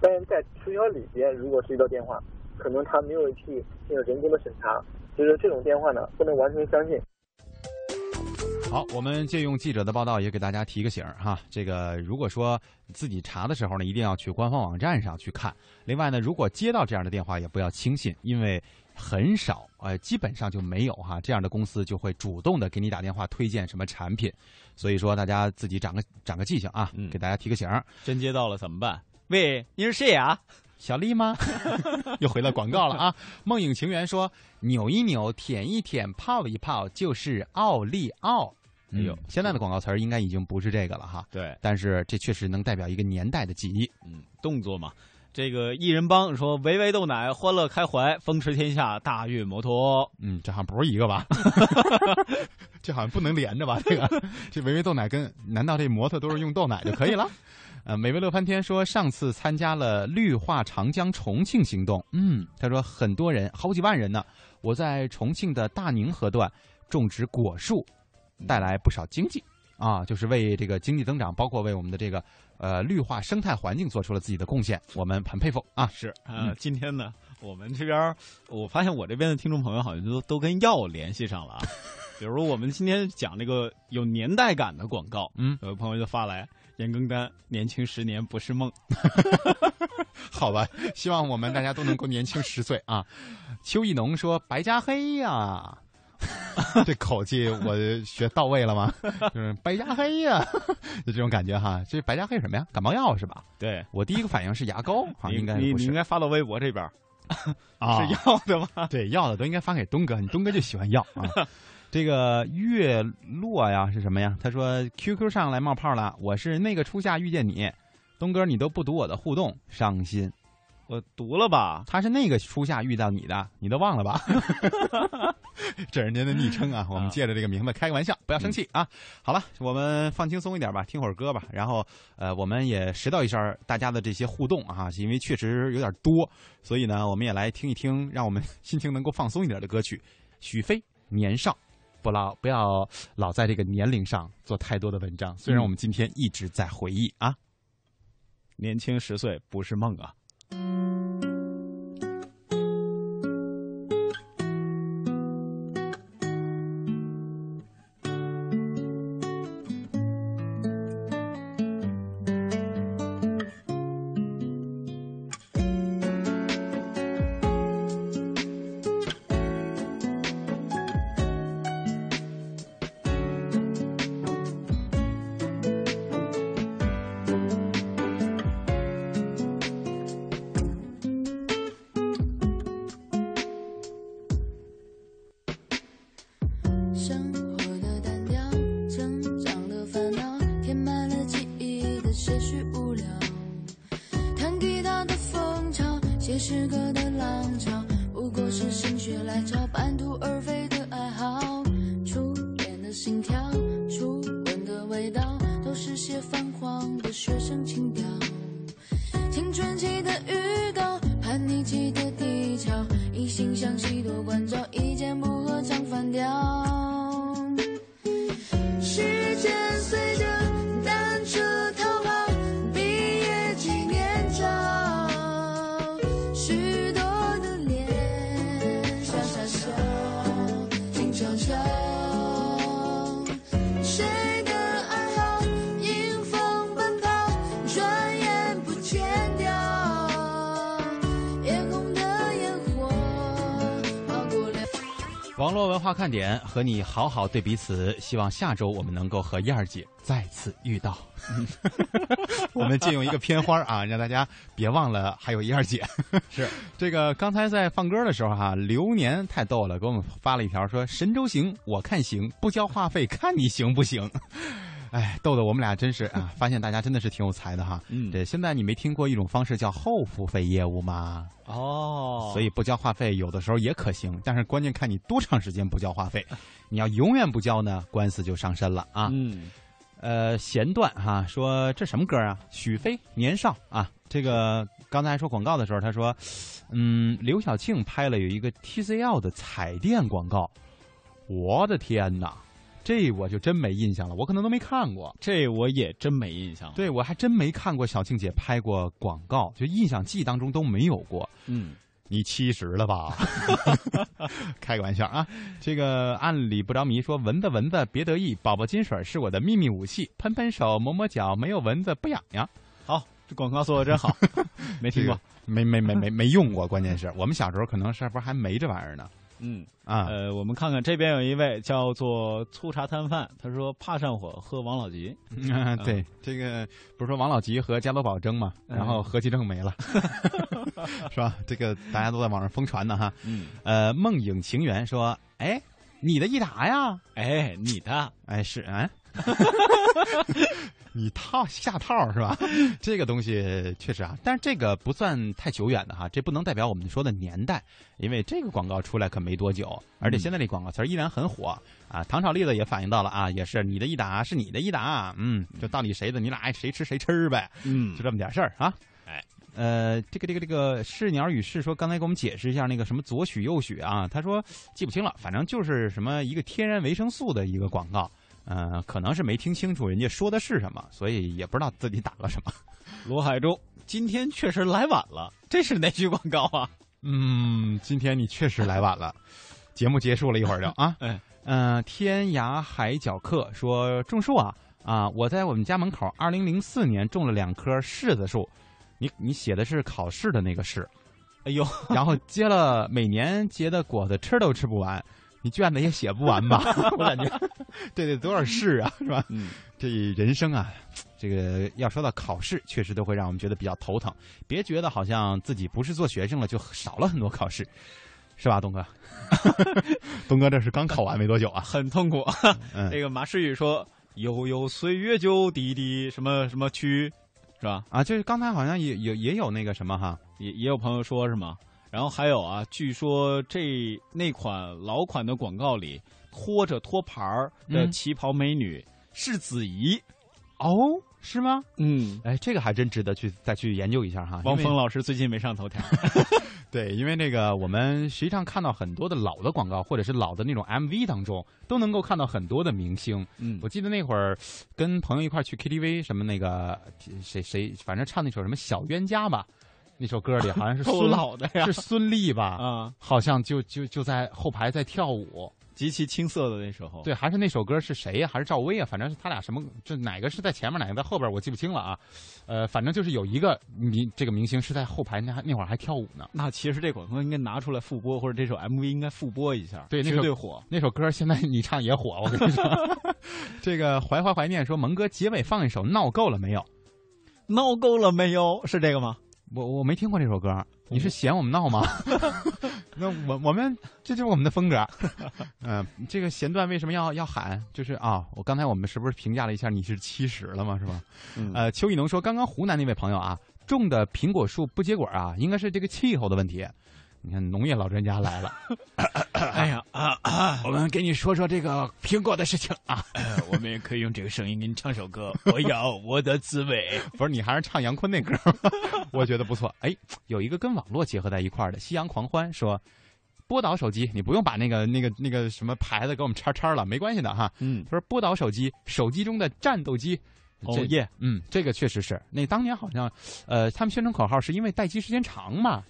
但是在促销里边，如果是一道电话，可能他没有去进行人工的审查，就是这种电话呢，不能完全相信。好，我们借用记者的报道，也给大家提个醒儿哈。这个如果说自己查的时候呢，一定要去官方网站上去看。另外呢，如果接到这样的电话，也不要轻信，因为很少，呃，基本上就没有哈这样的公司就会主动的给你打电话推荐什么产品。所以说，大家自己长个长个记性啊，给大家提个醒儿。真接到了怎么办？喂，你是谁啊？小丽吗？又回到广告了啊！梦影情缘说：“扭一扭，舔一舔，泡一泡，就是奥利奥。”哎呦，现在的广告词儿应该已经不是这个了哈。对，但是这确实能代表一个年代的记忆。嗯，动作嘛。这个艺人帮说：“维维豆奶，欢乐开怀，风驰天下，大运摩托。”嗯，这好像不是一个吧？这好像不能连着吧？这个，这维维豆奶跟难道这摩托都是用豆奶就可以了？呃，美味乐翻天说上次参加了绿化长江重庆行动，嗯，他说很多人，好几万人呢。我在重庆的大宁河段种植果树，带来不少经济啊，就是为这个经济增长，包括为我们的这个呃绿化生态环境做出了自己的贡献，我们很佩服啊。是啊，今天呢，我们这边我发现我这边的听众朋友好像都都跟药联系上了啊，比如我们今天讲这个有年代感的广告，嗯，有朋友就发来。严更丹，年轻十年不是梦，好吧，希望我们大家都能够年轻十岁啊。邱意农说：“白加黑呀，这口气我学到位了吗？就是白加黑呀，就这种感觉哈。这白加黑什么呀？感冒药是吧？对我第一个反应是牙膏，应该你你应该发到微博这边啊，是要的吗？对，要的都应该发给东哥，你东哥就喜欢要啊。”这个月落呀是什么呀？他说 QQ 上来冒泡了，我是那个初夏遇见你，东哥你都不读我的互动，伤心。我读了吧？他是那个初夏遇到你的，你都忘了吧？这是人家的昵称啊，我们借着这个名字开个玩笑，不要生气啊。好了，我们放轻松一点吧，听会儿歌吧。然后呃，我们也拾到一下大家的这些互动啊，因为确实有点多，所以呢，我们也来听一听，让我们 心情能够放松一点的歌曲。许飞，年少。不老不要老在这个年龄上做太多的文章。虽然我们今天一直在回忆啊，年轻十岁不是梦啊。うん网络文化看点和你好好对彼此，希望下周我们能够和燕儿姐再次遇到。我们借用一个片花啊，让大家别忘了还有燕儿姐。是 这个刚才在放歌的时候哈，流年太逗了，给我们发了一条说：“神州行，我看行，不交话费看你行不行。”哎，逗得我们俩真是啊！发现大家真的是挺有才的哈。嗯，对，现在你没听过一种方式叫后付费业务吗？哦，所以不交话费有的时候也可行，但是关键看你多长时间不交话费。你要永远不交呢，官司就上身了啊。嗯，呃，弦断哈说这什么歌啊？许飞年少啊，这个刚才说广告的时候，他说，嗯，刘晓庆拍了有一个 TCL 的彩电广告，我的天哪！这我就真没印象了，我可能都没看过。这我也真没印象。对，我还真没看过小庆姐拍过广告，就印象记忆当中都没有过。嗯，你七十了吧？开个玩笑啊！这个按理不着迷说蚊子蚊子别得意，宝宝金水是我的秘密武器，喷喷手抹抹脚，没有蚊子不痒痒。好，这广告做的真好，没听过，没没没没没用过，关键是我们小时候可能是不是还没这玩意儿呢？嗯啊，呃，我们看看这边有一位叫做粗茶摊贩，他说怕上火喝王老吉。对，这个不是说王老吉和加多宝争嘛，然后何其正没了，是吧？这个大家都在网上疯传呢哈。嗯，呃，梦影情缘说，哎，你的益达呀？哎，你的？哎，是啊。你套下套是吧？这个东西确实啊，但是这个不算太久远的哈，这不能代表我们说的年代，因为这个广告出来可没多久，而且现在这广告词依然很火啊。糖炒栗子也反映到了啊，也是你的益达是你的益达，嗯，就到底谁的，你俩爱谁吃谁吃呗，嗯，就这么点事儿啊。哎，呃，这个这个这个是鸟与是说，刚才给我们解释一下那个什么左许右许啊，他说记不清了，反正就是什么一个天然维生素的一个广告。呃，可能是没听清楚人家说的是什么，所以也不知道自己打了什么。罗海洲今天确实来晚了，这是哪句广告啊？嗯，今天你确实来晚了。节目结束了一会儿就啊，哎，嗯，天涯海角客说种树啊啊，我在我们家门口，二零零四年种了两棵柿子树。你你写的是考试的那个试，哎呦，然后结了每年结的果子吃都吃不完。你卷子也写不完吧？我感觉，对对，多少事啊，是吧？嗯，这人生啊，这个要说到考试，确实都会让我们觉得比较头疼。别觉得好像自己不是做学生了，就少了很多考试，是吧，东哥？东哥这是刚考完没多久啊，很痛苦。嗯，这个马诗雨说：“悠悠岁月就滴滴什么什么去，是吧？”啊，就是刚才好像也也也有那个什么哈，也也有朋友说是吗？然后还有啊，据说这那款老款的广告里拖着托盘儿的旗袍美女是子怡，哦，是吗？嗯，哎，这个还真值得去再去研究一下哈。汪峰老师最近没上头条，对，因为那个我们实际上看到很多的老的广告或者是老的那种 MV 当中，都能够看到很多的明星。嗯，我记得那会儿跟朋友一块去 KTV，什么那个谁谁，反正唱那首什么小冤家吧。那首歌里好像是 孙老的呀，是孙俪吧？啊，好像就就就在后排在跳舞，极其青涩的那时候。对，还是那首歌是谁呀？还是赵薇啊？反正是他俩什么，就哪个是在前面，哪个在后边，我记不清了啊。呃，反正就是有一个明这个明星是在后排，那那会儿还跳舞呢。那其实这广告应该拿出来复播，或者这首 MV 应该复播一下，对，绝对火。那首歌现在你唱也火，我跟你说。这个怀怀怀念说，蒙哥结尾放一首，闹够了没有？闹够了没有？是这个吗？我我没听过这首歌，你是嫌我们闹吗？那我我们这就是我们的风格。嗯，这个弦段为什么要要喊？就是啊，我刚才我们是不是评价了一下你是七十了吗？是吧？呃，邱艺农说，刚刚湖南那位朋友啊，种的苹果树不结果啊，应该是这个气候的问题。你看，农业老专家来了。哎呀啊啊！我们给你说说这个苹果的事情啊。我们也可以用这个声音给你唱首歌。我要我的滋味。不是，你还是唱杨坤那歌，我觉得不错。哎，有一个跟网络结合在一块儿的《夕阳狂欢》，说波导手机，你不用把那个那个那个什么牌子给我们叉叉了，没关系的哈。嗯，他说波导手机，手机中的战斗机。哦耶，嗯，这个确实是。那当年好像，呃，他们宣传口号是因为待机时间长嘛。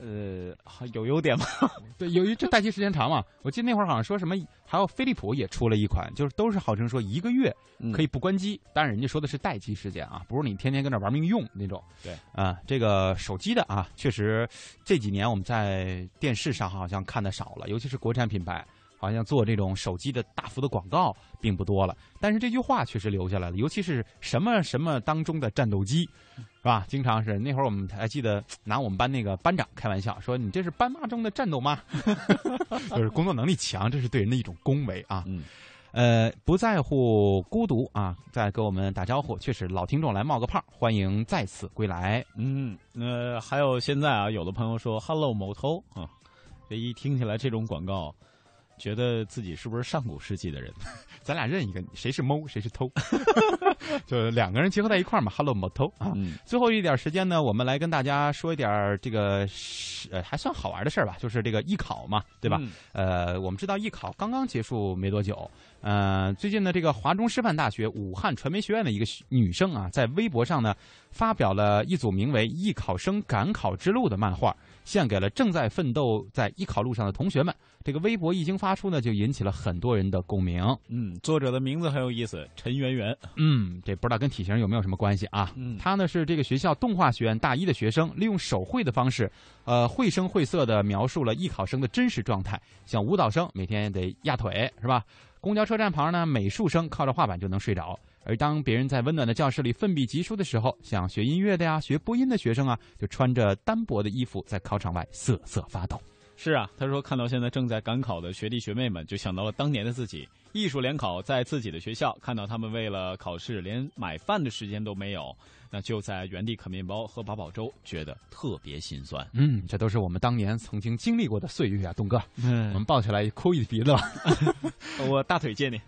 呃，有优点吗？对，由于这待机时间长嘛，我记得那会儿好像说什么，还有飞利浦也出了一款，就是都是号称说一个月可以不关机，但是人家说的是待机时间啊，不是你天天跟那玩命用那种。对，啊，这个手机的啊，确实这几年我们在电视上好像看的少了，尤其是国产品牌，好像做这种手机的大幅的广告并不多了。但是这句话确实留下来了，尤其是什么什么当中的战斗机。是吧？经常是那会儿我们还记得拿我们班那个班长开玩笑说：“你这是斑马中的战斗吗？” 就是工作能力强，这是对人的一种恭维啊。嗯，呃，不在乎孤独啊，在跟我们打招呼，确实老听众来冒个泡，欢迎再次归来。嗯，呃，还有现在啊，有的朋友说 “hello 某头”啊，这一听起来这种广告，觉得自己是不是上古世纪的人？咱俩认一个，谁是猫，谁是偷？就两个人结合在一块儿嘛，Hello Moto 啊。最后一点时间呢，我们来跟大家说一点这个呃还算好玩的事儿吧，就是这个艺考嘛，对吧？呃，我们知道艺考刚刚结束没多久，呃，最近呢，这个华中师范大学武汉传媒学院的一个女生啊，在微博上呢发表了一组名为《艺考生赶考之路》的漫画。献给了正在奋斗在艺考路上的同学们。这个微博一经发出呢，就引起了很多人的共鸣。嗯，作者的名字很有意思，陈圆圆。嗯，这不知道跟体型有没有什么关系啊？嗯，他呢是这个学校动画学院大一的学生，利用手绘的方式，呃，绘声绘色的描述了艺考生的真实状态。像舞蹈生每天得压腿，是吧？公交车站旁呢，美术生靠着画板就能睡着。而当别人在温暖的教室里奋笔疾书的时候，像学音乐的呀、学播音的学生啊，就穿着单薄的衣服在考场外瑟瑟发抖。是啊，他说看到现在正在赶考的学弟学妹们，就想到了当年的自己，艺术联考在自己的学校，看到他们为了考试连买饭的时间都没有，那就在原地啃面包、喝八宝粥，觉得特别心酸。嗯，这都是我们当年曾经经历过的岁月啊，东哥。嗯，我们抱起来哭一鼻子吧。我大腿借你。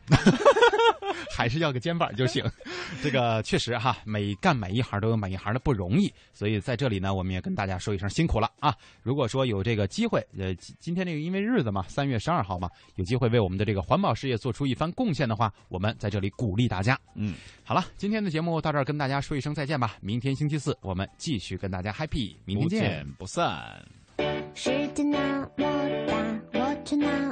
还是要个肩膀就行，这个确实哈，每干每一行都有每一行的不容易，所以在这里呢，我们也跟大家说一声辛苦了啊！如果说有这个机会，呃，今天这个因为日子嘛，三月十二号嘛，有机会为我们的这个环保事业做出一番贡献的话，我们在这里鼓励大家。嗯，好了，今天的节目到这儿跟大家说一声再见吧，明天星期四我们继续跟大家 happy，明天见不散。是的呢。